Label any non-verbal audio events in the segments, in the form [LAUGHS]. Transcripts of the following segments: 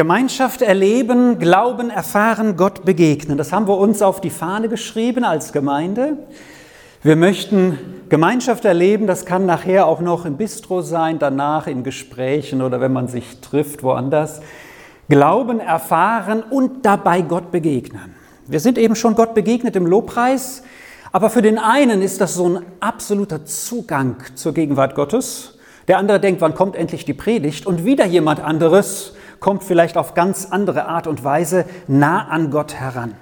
Gemeinschaft erleben, Glauben erfahren, Gott begegnen. Das haben wir uns auf die Fahne geschrieben als Gemeinde. Wir möchten Gemeinschaft erleben, das kann nachher auch noch im Bistro sein, danach in Gesprächen oder wenn man sich trifft woanders. Glauben erfahren und dabei Gott begegnen. Wir sind eben schon Gott begegnet im Lobpreis, aber für den einen ist das so ein absoluter Zugang zur Gegenwart Gottes. Der andere denkt, wann kommt endlich die Predigt? Und wieder jemand anderes kommt vielleicht auf ganz andere Art und Weise nah an Gott heran.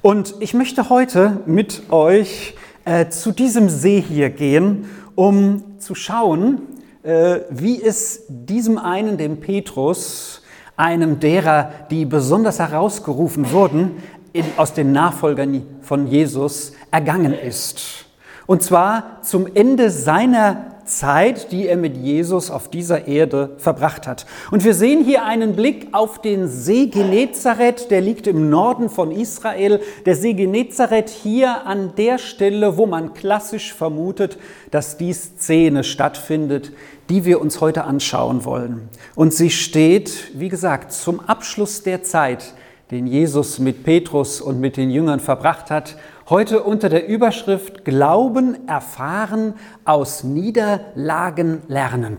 Und ich möchte heute mit euch äh, zu diesem See hier gehen, um zu schauen, äh, wie es diesem einen, dem Petrus, einem derer, die besonders herausgerufen wurden, in, aus den Nachfolgern von Jesus ergangen ist. Und zwar zum Ende seiner Zeit, die er mit Jesus auf dieser Erde verbracht hat. Und wir sehen hier einen Blick auf den See Genezareth, der liegt im Norden von Israel. Der See Genezareth hier an der Stelle, wo man klassisch vermutet, dass die Szene stattfindet, die wir uns heute anschauen wollen. Und sie steht, wie gesagt, zum Abschluss der Zeit, den Jesus mit Petrus und mit den Jüngern verbracht hat Heute unter der Überschrift Glauben erfahren, aus Niederlagen lernen.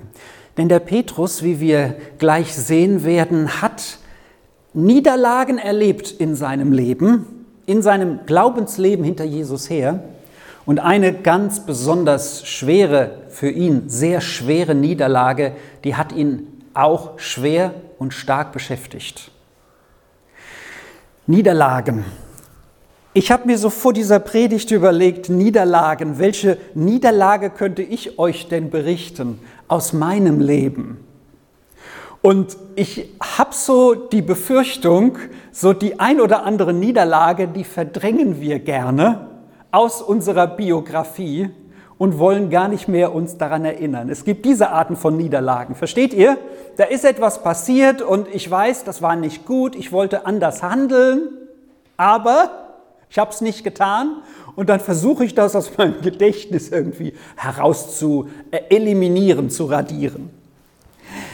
Denn der Petrus, wie wir gleich sehen werden, hat Niederlagen erlebt in seinem Leben, in seinem Glaubensleben hinter Jesus her. Und eine ganz besonders schwere, für ihn sehr schwere Niederlage, die hat ihn auch schwer und stark beschäftigt. Niederlagen. Ich habe mir so vor dieser Predigt überlegt, Niederlagen, welche Niederlage könnte ich euch denn berichten aus meinem Leben? Und ich habe so die Befürchtung, so die ein oder andere Niederlage, die verdrängen wir gerne aus unserer Biografie und wollen gar nicht mehr uns daran erinnern. Es gibt diese Arten von Niederlagen. Versteht ihr? Da ist etwas passiert und ich weiß, das war nicht gut, ich wollte anders handeln, aber ich habe es nicht getan. Und dann versuche ich das aus meinem [LAUGHS] Gedächtnis irgendwie heraus zu eliminieren, zu radieren.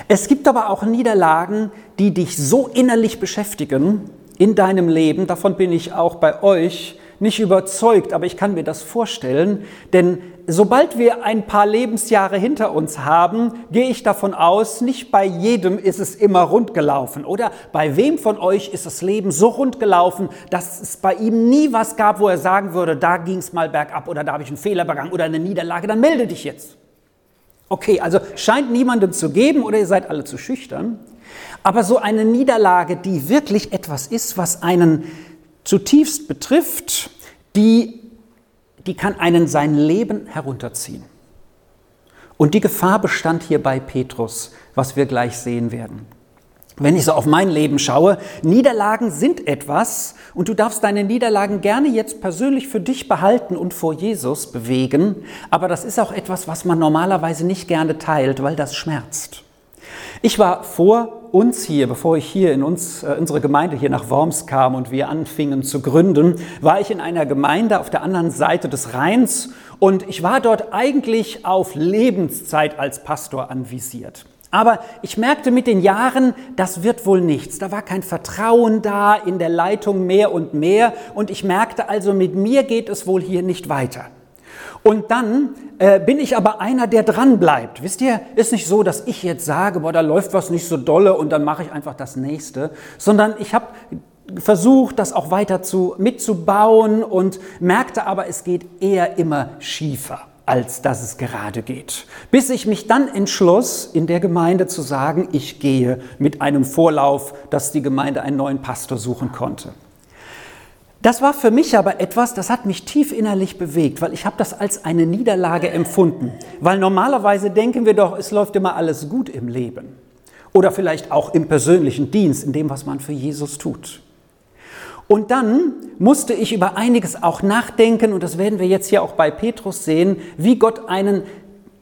Es gibt aber auch Niederlagen, die dich so innerlich beschäftigen in deinem Leben, davon bin ich auch bei euch nicht überzeugt, aber ich kann mir das vorstellen, denn sobald wir ein paar Lebensjahre hinter uns haben, gehe ich davon aus, nicht bei jedem ist es immer rund gelaufen. Oder bei wem von euch ist das Leben so rund gelaufen, dass es bei ihm nie was gab, wo er sagen würde, da ging es mal bergab oder da habe ich einen Fehler begangen oder eine Niederlage, dann melde dich jetzt. Okay, also scheint niemandem zu geben oder ihr seid alle zu schüchtern. Aber so eine Niederlage, die wirklich etwas ist, was einen zutiefst betrifft, die die kann einen sein Leben herunterziehen. Und die Gefahr bestand hier bei Petrus, was wir gleich sehen werden. Wenn ich so auf mein Leben schaue, Niederlagen sind etwas und du darfst deine Niederlagen gerne jetzt persönlich für dich behalten und vor Jesus bewegen, aber das ist auch etwas, was man normalerweise nicht gerne teilt, weil das schmerzt. Ich war vor uns hier, bevor ich hier in uns, äh, unsere Gemeinde hier nach Worms kam und wir anfingen zu gründen, war ich in einer Gemeinde auf der anderen Seite des Rheins und ich war dort eigentlich auf Lebenszeit als Pastor anvisiert. Aber ich merkte mit den Jahren, das wird wohl nichts. Da war kein Vertrauen da in der Leitung mehr und mehr. Und ich merkte also, mit mir geht es wohl hier nicht weiter. Und dann äh, bin ich aber einer, der dran bleibt. Wisst ihr, ist nicht so, dass ich jetzt sage, boah, da läuft was nicht so dolle und dann mache ich einfach das nächste, sondern ich habe versucht, das auch weiter zu, mitzubauen und merkte aber, es geht eher immer schiefer als dass es gerade geht. Bis ich mich dann entschloss, in der Gemeinde zu sagen, ich gehe mit einem Vorlauf, dass die Gemeinde einen neuen Pastor suchen konnte. Das war für mich aber etwas, das hat mich tief innerlich bewegt, weil ich habe das als eine Niederlage empfunden. Weil normalerweise denken wir doch, es läuft immer alles gut im Leben. Oder vielleicht auch im persönlichen Dienst, in dem, was man für Jesus tut. Und dann musste ich über einiges auch nachdenken, und das werden wir jetzt hier auch bei Petrus sehen, wie Gott einen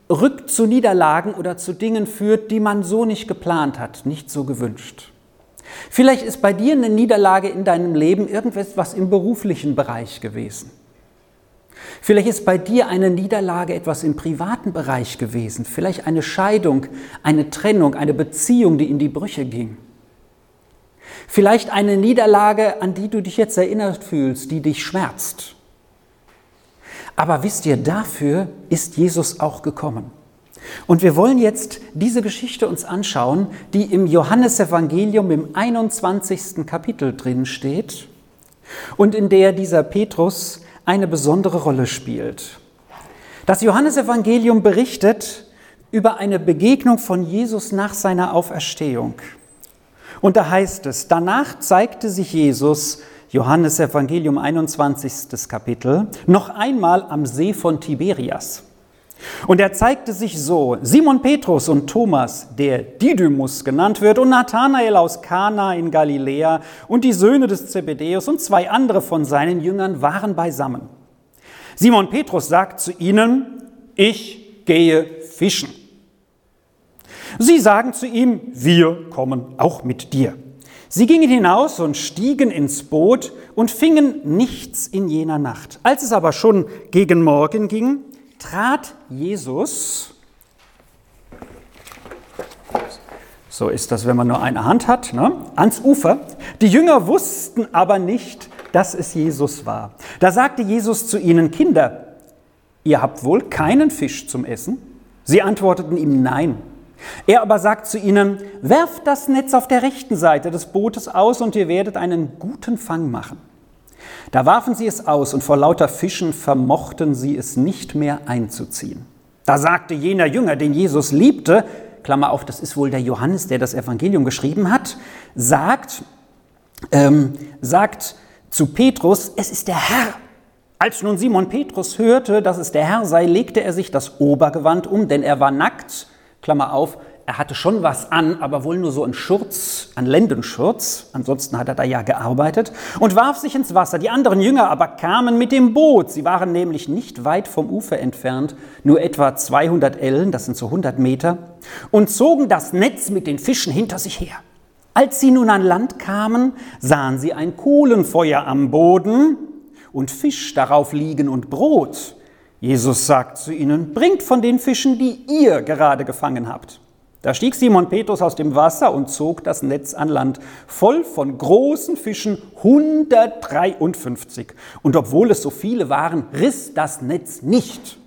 rückt zu Niederlagen oder zu Dingen führt, die man so nicht geplant hat, nicht so gewünscht. Vielleicht ist bei dir eine Niederlage in deinem Leben irgendwas im beruflichen Bereich gewesen. Vielleicht ist bei dir eine Niederlage etwas im privaten Bereich gewesen. Vielleicht eine Scheidung, eine Trennung, eine Beziehung, die in die Brüche ging. Vielleicht eine Niederlage, an die du dich jetzt erinnert fühlst, die dich schmerzt. Aber wisst ihr, dafür ist Jesus auch gekommen. Und wir wollen jetzt diese Geschichte uns anschauen, die im Johannesevangelium im 21. Kapitel drin steht und in der dieser Petrus eine besondere Rolle spielt. Das Johannesevangelium berichtet über eine Begegnung von Jesus nach seiner Auferstehung. Und da heißt es, danach zeigte sich Jesus, Johannes Evangelium 21. Kapitel, noch einmal am See von Tiberias. Und er zeigte sich so, Simon Petrus und Thomas, der Didymus genannt wird, und Nathanael aus Kana in Galiläa und die Söhne des Zebedäus und zwei andere von seinen Jüngern waren beisammen. Simon Petrus sagt zu ihnen, ich gehe fischen. Sie sagen zu ihm, wir kommen auch mit dir. Sie gingen hinaus und stiegen ins Boot und fingen nichts in jener Nacht. Als es aber schon gegen Morgen ging, trat Jesus, so ist das, wenn man nur eine Hand hat, ne, ans Ufer. Die Jünger wussten aber nicht, dass es Jesus war. Da sagte Jesus zu ihnen, Kinder, ihr habt wohl keinen Fisch zum Essen? Sie antworteten ihm, nein. Er aber sagt zu ihnen, werft das Netz auf der rechten Seite des Bootes aus und ihr werdet einen guten Fang machen. Da warfen sie es aus und vor lauter Fischen vermochten sie es nicht mehr einzuziehen. Da sagte jener Jünger, den Jesus liebte, Klammer auf, das ist wohl der Johannes, der das Evangelium geschrieben hat, sagt, ähm, sagt zu Petrus, es ist der Herr. Als nun Simon Petrus hörte, dass es der Herr sei, legte er sich das Obergewand um, denn er war nackt, Klammer auf, er hatte schon was an, aber wohl nur so einen Schurz, einen Lendenschurz, ansonsten hat er da ja gearbeitet, und warf sich ins Wasser. Die anderen Jünger aber kamen mit dem Boot. Sie waren nämlich nicht weit vom Ufer entfernt, nur etwa 200 Ellen, das sind so 100 Meter, und zogen das Netz mit den Fischen hinter sich her. Als sie nun an Land kamen, sahen sie ein Kohlenfeuer am Boden und Fisch darauf liegen und Brot. Jesus sagt zu ihnen, bringt von den Fischen, die ihr gerade gefangen habt. Da stieg Simon Petrus aus dem Wasser und zog das Netz an Land, voll von großen Fischen, 153. Und obwohl es so viele waren, riss das Netz nicht.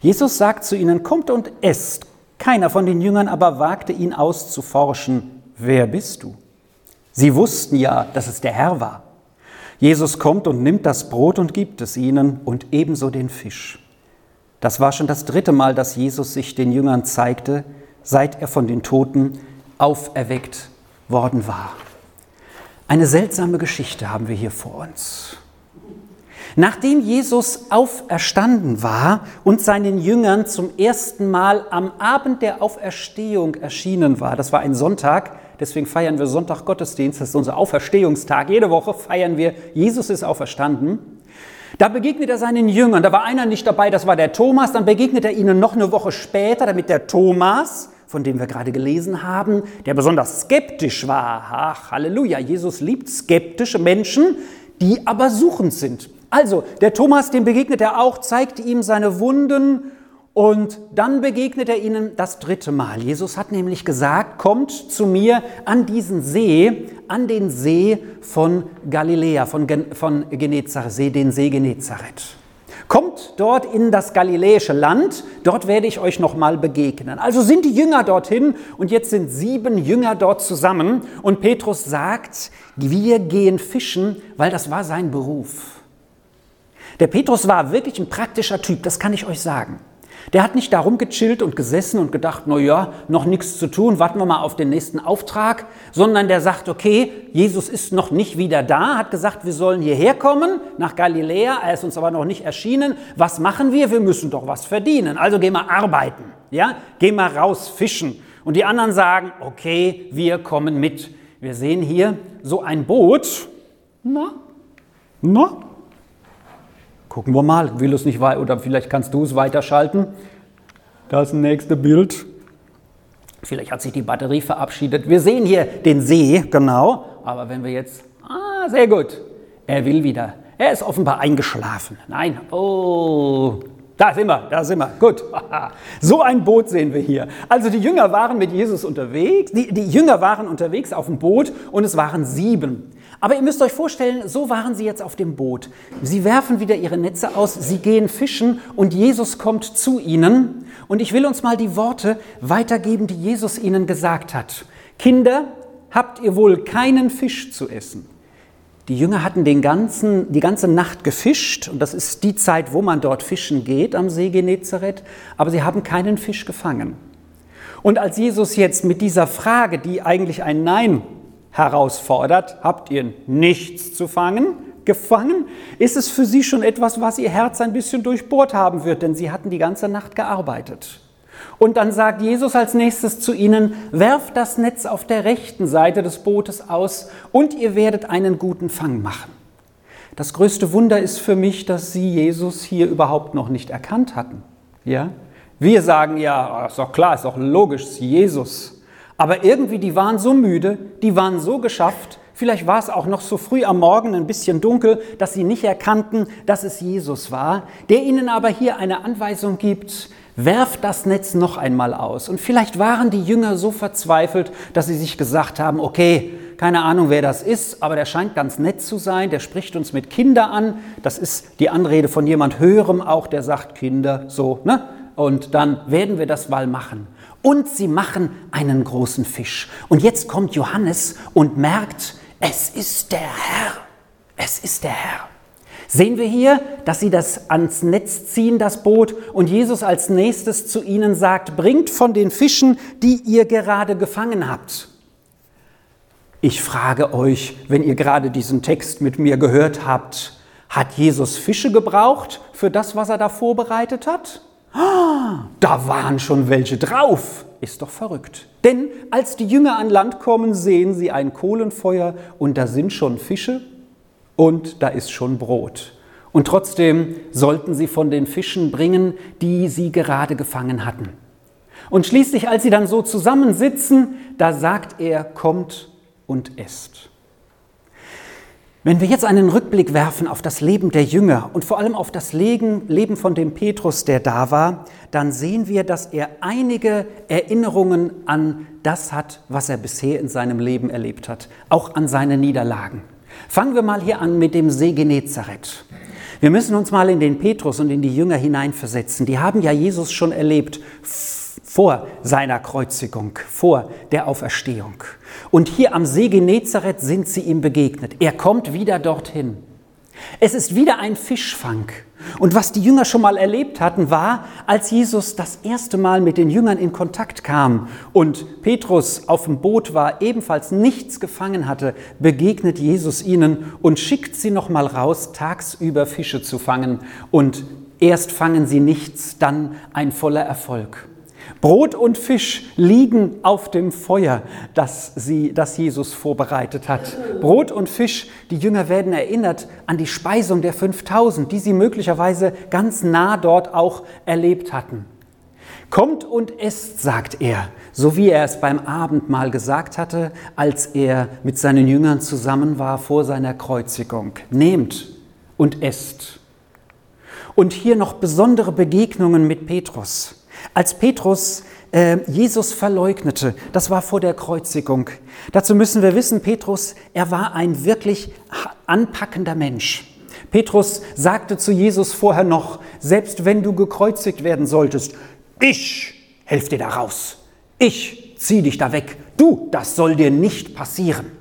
Jesus sagt zu ihnen, kommt und esst. Keiner von den Jüngern aber wagte ihn auszuforschen, wer bist du? Sie wussten ja, dass es der Herr war. Jesus kommt und nimmt das Brot und gibt es ihnen und ebenso den Fisch. Das war schon das dritte Mal, dass Jesus sich den Jüngern zeigte, seit er von den Toten auferweckt worden war. Eine seltsame Geschichte haben wir hier vor uns. Nachdem Jesus auferstanden war und seinen Jüngern zum ersten Mal am Abend der Auferstehung erschienen war, das war ein Sonntag, deswegen feiern wir Sonntag Gottesdienst, das ist unser Auferstehungstag, jede Woche feiern wir, Jesus ist auferstanden. Da begegnet er seinen Jüngern, da war einer nicht dabei, das war der Thomas, dann begegnet er ihnen noch eine Woche später, damit der Thomas, von dem wir gerade gelesen haben, der besonders skeptisch war. Ach, Halleluja, Jesus liebt skeptische Menschen, die aber suchend sind. Also, der Thomas, dem begegnet er auch, zeigt ihm seine Wunden und dann begegnet er ihnen das dritte Mal. Jesus hat nämlich gesagt, kommt zu mir an diesen See, an den See von Galiläa, von, von Genezareth, den See Genezareth. Kommt dort in das galiläische Land, dort werde ich euch nochmal begegnen. Also sind die Jünger dorthin und jetzt sind sieben Jünger dort zusammen und Petrus sagt, wir gehen fischen, weil das war sein Beruf. Der Petrus war wirklich ein praktischer Typ, das kann ich euch sagen. Der hat nicht darum gechillt und gesessen und gedacht, na ja, noch nichts zu tun, warten wir mal auf den nächsten Auftrag, sondern der sagt, okay, Jesus ist noch nicht wieder da, hat gesagt, wir sollen hierher kommen, nach Galiläa, er ist uns aber noch nicht erschienen. Was machen wir? Wir müssen doch was verdienen. Also gehen wir arbeiten, ja? Gehen wir raus fischen. Und die anderen sagen, okay, wir kommen mit. Wir sehen hier so ein Boot. Na, na, Gucken wir mal, will es nicht weiter, oder vielleicht kannst du es weiterschalten. Das nächste Bild. Vielleicht hat sich die Batterie verabschiedet. Wir sehen hier den See, genau. Aber wenn wir jetzt, ah, sehr gut. Er will wieder. Er ist offenbar eingeschlafen. Nein, oh, Da sind wir, da sind wir. Gut. [LAUGHS] So ein Boot sehen wir hier. Also die Jünger waren mit Jesus unterwegs. Die, die Jünger waren unterwegs auf dem Boot und es waren sieben. Aber ihr müsst euch vorstellen, so waren sie jetzt auf dem Boot. Sie werfen wieder ihre Netze aus, sie gehen fischen und Jesus kommt zu ihnen. Und ich will uns mal die Worte weitergeben, die Jesus ihnen gesagt hat. Kinder, habt ihr wohl keinen Fisch zu essen? Die Jünger hatten den ganzen, die ganze Nacht gefischt und das ist die Zeit, wo man dort fischen geht am See Genezareth, aber sie haben keinen Fisch gefangen. Und als Jesus jetzt mit dieser Frage, die eigentlich ein Nein herausfordert, habt ihr nichts zu fangen, gefangen, ist es für sie schon etwas, was ihr Herz ein bisschen durchbohrt haben wird, denn sie hatten die ganze Nacht gearbeitet. Und dann sagt Jesus als nächstes zu ihnen, werft das Netz auf der rechten Seite des Bootes aus und ihr werdet einen guten Fang machen. Das größte Wunder ist für mich, dass sie Jesus hier überhaupt noch nicht erkannt hatten. Ja? Wir sagen ja, ist doch klar, ist doch logisch, ist Jesus. Aber irgendwie, die waren so müde, die waren so geschafft, vielleicht war es auch noch so früh am Morgen ein bisschen dunkel, dass sie nicht erkannten, dass es Jesus war, der ihnen aber hier eine Anweisung gibt, werft das Netz noch einmal aus. Und vielleicht waren die Jünger so verzweifelt, dass sie sich gesagt haben, okay, keine Ahnung, wer das ist, aber der scheint ganz nett zu sein, der spricht uns mit Kinder an. Das ist die Anrede von jemand Höherem auch, der sagt Kinder, so, ne? Und dann werden wir das mal machen. Und sie machen einen großen Fisch. Und jetzt kommt Johannes und merkt, es ist der Herr. Es ist der Herr. Sehen wir hier, dass sie das ans Netz ziehen, das Boot, und Jesus als nächstes zu ihnen sagt, bringt von den Fischen, die ihr gerade gefangen habt. Ich frage euch, wenn ihr gerade diesen Text mit mir gehört habt, hat Jesus Fische gebraucht für das, was er da vorbereitet hat? Da waren schon welche drauf. Ist doch verrückt. Denn als die Jünger an Land kommen, sehen sie ein Kohlenfeuer und da sind schon Fische und da ist schon Brot. Und trotzdem sollten sie von den Fischen bringen, die sie gerade gefangen hatten. Und schließlich, als sie dann so zusammensitzen, da sagt er, kommt und esst. Wenn wir jetzt einen Rückblick werfen auf das Leben der Jünger und vor allem auf das Leben von dem Petrus, der da war, dann sehen wir, dass er einige Erinnerungen an das hat, was er bisher in seinem Leben erlebt hat, auch an seine Niederlagen. Fangen wir mal hier an mit dem See Genezareth. Wir müssen uns mal in den Petrus und in die Jünger hineinversetzen. Die haben ja Jesus schon erlebt vor seiner Kreuzigung, vor der Auferstehung. Und hier am See Genezareth sind sie ihm begegnet. Er kommt wieder dorthin. Es ist wieder ein Fischfang. Und was die Jünger schon mal erlebt hatten, war, als Jesus das erste Mal mit den Jüngern in Kontakt kam und Petrus auf dem Boot war, ebenfalls nichts gefangen hatte, begegnet Jesus ihnen und schickt sie noch mal raus, tagsüber Fische zu fangen. Und erst fangen sie nichts, dann ein voller Erfolg. Brot und Fisch liegen auf dem Feuer, das, sie, das Jesus vorbereitet hat. Brot und Fisch, die Jünger werden erinnert an die Speisung der 5000, die sie möglicherweise ganz nah dort auch erlebt hatten. Kommt und esst, sagt er, so wie er es beim Abendmahl gesagt hatte, als er mit seinen Jüngern zusammen war vor seiner Kreuzigung. Nehmt und esst. Und hier noch besondere Begegnungen mit Petrus. Als Petrus äh, Jesus verleugnete, das war vor der Kreuzigung. Dazu müssen wir wissen, Petrus, er war ein wirklich anpackender Mensch. Petrus sagte zu Jesus vorher noch, selbst wenn du gekreuzigt werden solltest, ich helfe dir da raus. Ich zieh dich da weg. Du, das soll dir nicht passieren.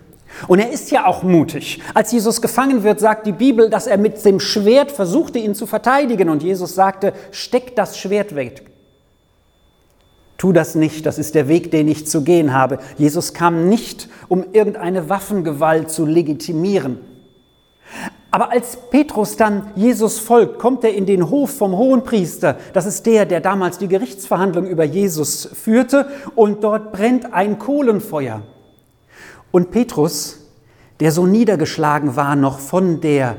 Und er ist ja auch mutig. Als Jesus gefangen wird, sagt die Bibel, dass er mit dem Schwert versuchte, ihn zu verteidigen. Und Jesus sagte, steck das Schwert weg. Tu das nicht, das ist der Weg, den ich zu gehen habe. Jesus kam nicht, um irgendeine Waffengewalt zu legitimieren. Aber als Petrus dann Jesus folgt, kommt er in den Hof vom Hohenpriester. Das ist der, der damals die Gerichtsverhandlung über Jesus führte. Und dort brennt ein Kohlenfeuer. Und Petrus, der so niedergeschlagen war noch von der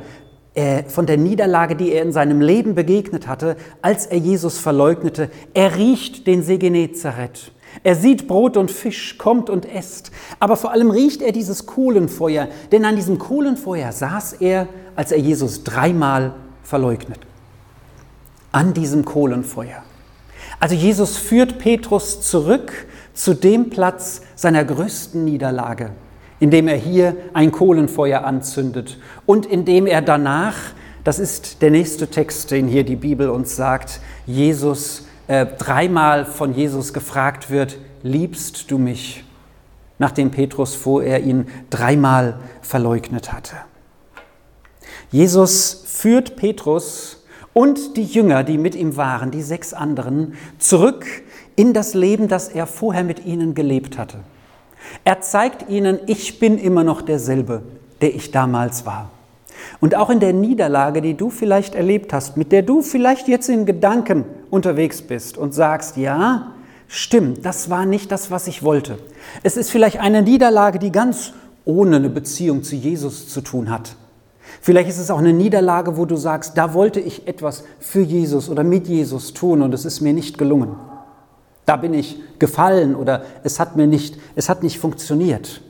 von der Niederlage, die er in seinem Leben begegnet hatte, als er Jesus verleugnete. Er riecht den See Genezareth. Er sieht Brot und Fisch, kommt und esst. Aber vor allem riecht er dieses Kohlenfeuer, denn an diesem Kohlenfeuer saß er, als er Jesus dreimal verleugnet. an diesem Kohlenfeuer. Also Jesus führt Petrus zurück zu dem Platz seiner größten Niederlage, indem er hier ein Kohlenfeuer anzündet und indem er danach, das ist der nächste Text, den hier die Bibel uns sagt, Jesus äh, dreimal von Jesus gefragt wird, liebst du mich? Nachdem Petrus vorher ihn dreimal verleugnet hatte. Jesus führt Petrus und die Jünger, die mit ihm waren, die sechs anderen, zurück in das Leben, das er vorher mit ihnen gelebt hatte. Er zeigt ihnen, ich bin immer noch derselbe, der ich damals war. Und auch in der Niederlage, die du vielleicht erlebt hast, mit der du vielleicht jetzt in Gedanken unterwegs bist und sagst, ja, stimmt, das war nicht das, was ich wollte. Es ist vielleicht eine Niederlage, die ganz ohne eine Beziehung zu Jesus zu tun hat. Vielleicht ist es auch eine Niederlage, wo du sagst, da wollte ich etwas für Jesus oder mit Jesus tun und es ist mir nicht gelungen. Da bin ich gefallen oder es hat mir nicht, es hat nicht funktioniert.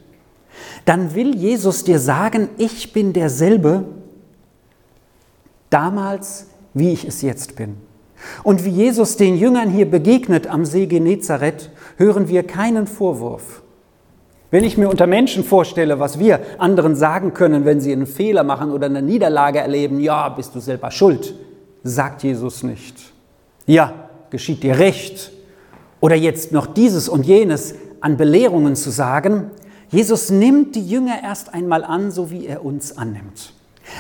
Dann will Jesus dir sagen, ich bin derselbe damals, wie ich es jetzt bin. Und wie Jesus den Jüngern hier begegnet am See Genezareth, hören wir keinen Vorwurf. Wenn ich mir unter Menschen vorstelle, was wir anderen sagen können, wenn sie einen Fehler machen oder eine Niederlage erleben, ja, bist du selber schuld, sagt Jesus nicht. Ja, geschieht dir recht. Oder jetzt noch dieses und jenes an Belehrungen zu sagen. Jesus nimmt die Jünger erst einmal an, so wie er uns annimmt.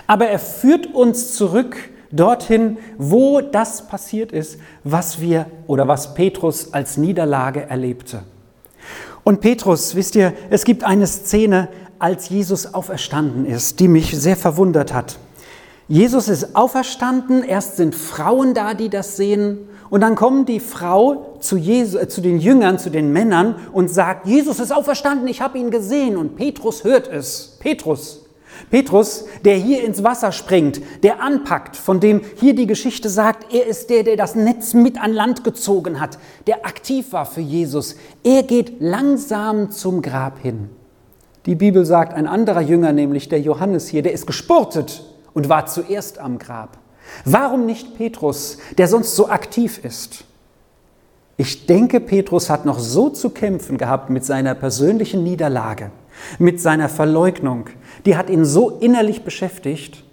Aber er führt uns zurück dorthin, wo das passiert ist, was wir oder was Petrus als Niederlage erlebte. Und Petrus, wisst ihr, es gibt eine Szene, als Jesus auferstanden ist, die mich sehr verwundert hat. Jesus ist auferstanden, erst sind Frauen da, die das sehen, und dann kommt die Frau zu, Jesu, äh, zu den Jüngern, zu den Männern und sagt, Jesus ist auferstanden, ich habe ihn gesehen. Und Petrus hört es. Petrus, Petrus, der hier ins Wasser springt, der anpackt, von dem hier die Geschichte sagt, er ist der, der das Netz mit an Land gezogen hat, der aktiv war für Jesus. Er geht langsam zum Grab hin. Die Bibel sagt, ein anderer Jünger, nämlich der Johannes hier, der ist gespurtet und war zuerst am Grab. Warum nicht Petrus, der sonst so aktiv ist? Ich denke, Petrus hat noch so zu kämpfen gehabt mit seiner persönlichen Niederlage, mit seiner Verleugnung, die hat ihn so innerlich beschäftigt,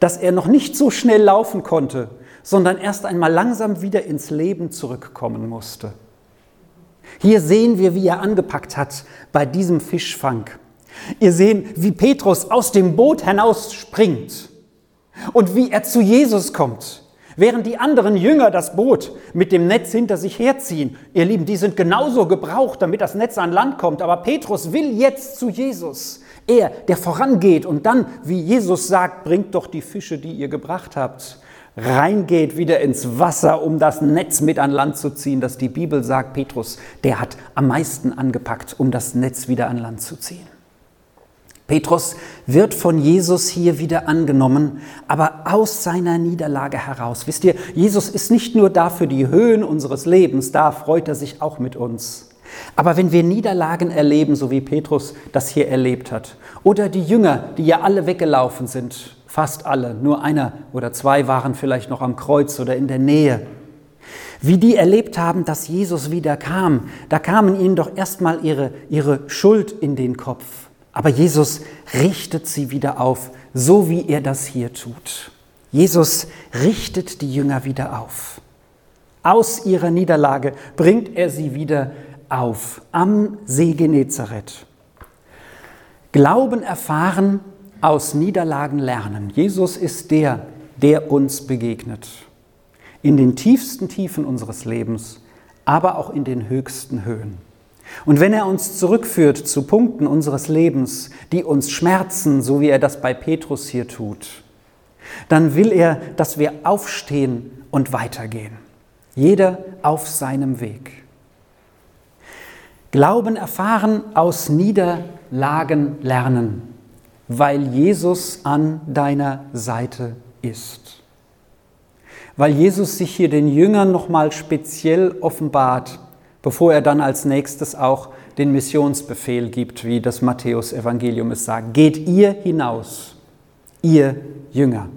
dass er noch nicht so schnell laufen konnte, sondern erst einmal langsam wieder ins Leben zurückkommen musste. Hier sehen wir, wie er angepackt hat bei diesem Fischfang. Ihr seht, wie Petrus aus dem Boot hinaus springt und wie er zu Jesus kommt, während die anderen Jünger das Boot mit dem Netz hinter sich herziehen. Ihr Lieben, die sind genauso gebraucht, damit das Netz an Land kommt, aber Petrus will jetzt zu Jesus. Er, der vorangeht und dann, wie Jesus sagt, bringt doch die Fische, die ihr gebracht habt, reingeht wieder ins Wasser, um das Netz mit an Land zu ziehen, dass die Bibel sagt, Petrus, der hat am meisten angepackt, um das Netz wieder an Land zu ziehen. Petrus wird von Jesus hier wieder angenommen, aber aus seiner Niederlage heraus. Wisst ihr, Jesus ist nicht nur da für die Höhen unseres Lebens, da freut er sich auch mit uns. Aber wenn wir Niederlagen erleben, so wie Petrus das hier erlebt hat, oder die Jünger, die ja alle weggelaufen sind, fast alle, nur einer oder zwei waren vielleicht noch am Kreuz oder in der Nähe, wie die erlebt haben, dass Jesus wieder kam, da kamen ihnen doch erstmal ihre, ihre Schuld in den Kopf. Aber Jesus richtet sie wieder auf, so wie er das hier tut. Jesus richtet die Jünger wieder auf. Aus ihrer Niederlage bringt er sie wieder auf am See Genezareth. Glauben erfahren, aus Niederlagen lernen. Jesus ist der, der uns begegnet. In den tiefsten Tiefen unseres Lebens, aber auch in den höchsten Höhen. Und wenn er uns zurückführt zu Punkten unseres Lebens, die uns schmerzen, so wie er das bei Petrus hier tut, dann will er, dass wir aufstehen und weitergehen. Jeder auf seinem Weg. Glauben erfahren, aus Niederlagen lernen, weil Jesus an deiner Seite ist. Weil Jesus sich hier den Jüngern nochmal speziell offenbart, bevor er dann als nächstes auch den Missionsbefehl gibt, wie das Matthäus-Evangelium es sagt. Geht ihr hinaus, ihr Jünger.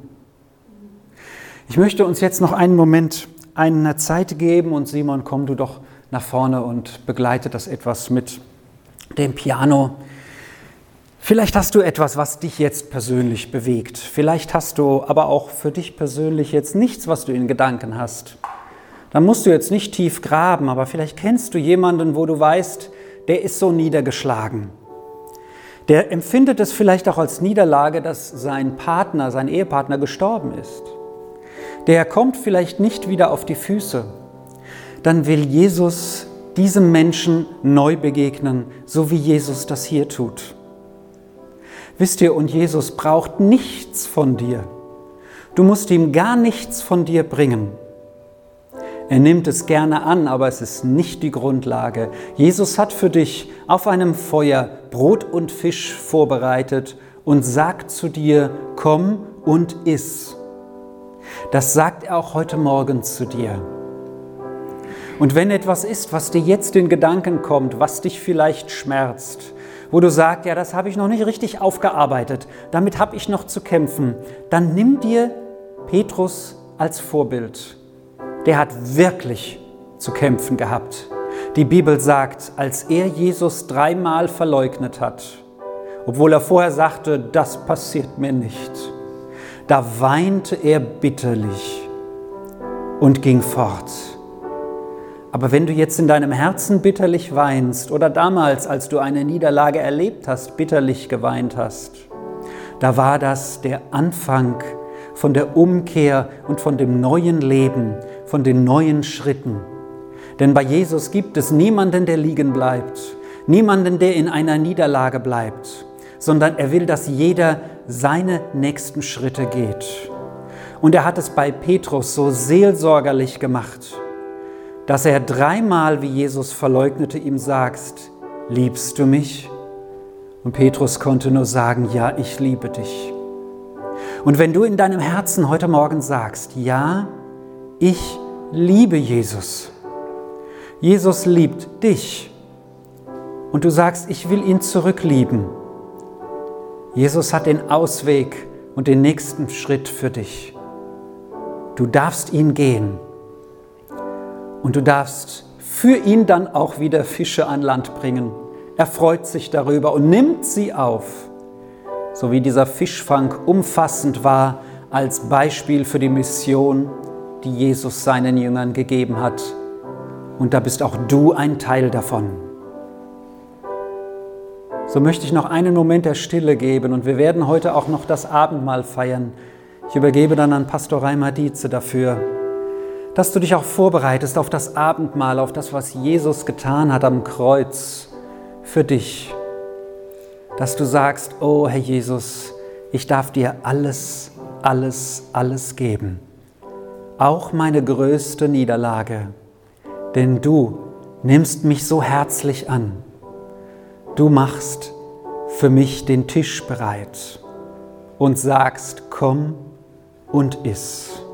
Ich möchte uns jetzt noch einen Moment eine Zeit geben und Simon, komm du doch nach vorne und begleite das etwas mit dem Piano. Vielleicht hast du etwas, was dich jetzt persönlich bewegt. Vielleicht hast du aber auch für dich persönlich jetzt nichts, was du in Gedanken hast. Dann musst du jetzt nicht tief graben, aber vielleicht kennst du jemanden, wo du weißt, der ist so niedergeschlagen. Der empfindet es vielleicht auch als Niederlage, dass sein Partner, sein Ehepartner gestorben ist. Der kommt vielleicht nicht wieder auf die Füße. Dann will Jesus diesem Menschen neu begegnen, so wie Jesus das hier tut. Wisst ihr, und Jesus braucht nichts von dir. Du musst ihm gar nichts von dir bringen. Er nimmt es gerne an, aber es ist nicht die Grundlage. Jesus hat für dich auf einem Feuer Brot und Fisch vorbereitet und sagt zu dir, komm und iss. Das sagt er auch heute Morgen zu dir. Und wenn etwas ist, was dir jetzt in Gedanken kommt, was dich vielleicht schmerzt, wo du sagst, ja, das habe ich noch nicht richtig aufgearbeitet, damit habe ich noch zu kämpfen, dann nimm dir Petrus als Vorbild der hat wirklich zu kämpfen gehabt. Die Bibel sagt, als er Jesus dreimal verleugnet hat, obwohl er vorher sagte, das passiert mir nicht, da weinte er bitterlich und ging fort. Aber wenn du jetzt in deinem Herzen bitterlich weinst oder damals, als du eine Niederlage erlebt hast, bitterlich geweint hast, da war das der Anfang von der Umkehr und von dem neuen Leben, von den neuen Schritten. Denn bei Jesus gibt es niemanden, der liegen bleibt, niemanden, der in einer Niederlage bleibt, sondern er will, dass jeder seine nächsten Schritte geht. Und er hat es bei Petrus so seelsorgerlich gemacht, dass er dreimal, wie Jesus verleugnete, ihm sagst, liebst du mich? Und Petrus konnte nur sagen, ja, ich liebe dich. Und wenn du in deinem Herzen heute Morgen sagst, ja, ich liebe Jesus, Jesus liebt dich, und du sagst, ich will ihn zurücklieben, Jesus hat den Ausweg und den nächsten Schritt für dich. Du darfst ihn gehen. Und du darfst für ihn dann auch wieder Fische an Land bringen. Er freut sich darüber und nimmt sie auf. So wie dieser Fischfang umfassend war als Beispiel für die Mission, die Jesus seinen Jüngern gegeben hat. Und da bist auch du ein Teil davon. So möchte ich noch einen Moment der Stille geben und wir werden heute auch noch das Abendmahl feiern. Ich übergebe dann an Pastor Reimer Dietze dafür, dass du dich auch vorbereitest auf das Abendmahl, auf das, was Jesus getan hat am Kreuz für dich dass du sagst, oh Herr Jesus, ich darf dir alles, alles, alles geben. Auch meine größte Niederlage. Denn du nimmst mich so herzlich an. Du machst für mich den Tisch bereit und sagst, komm und iss.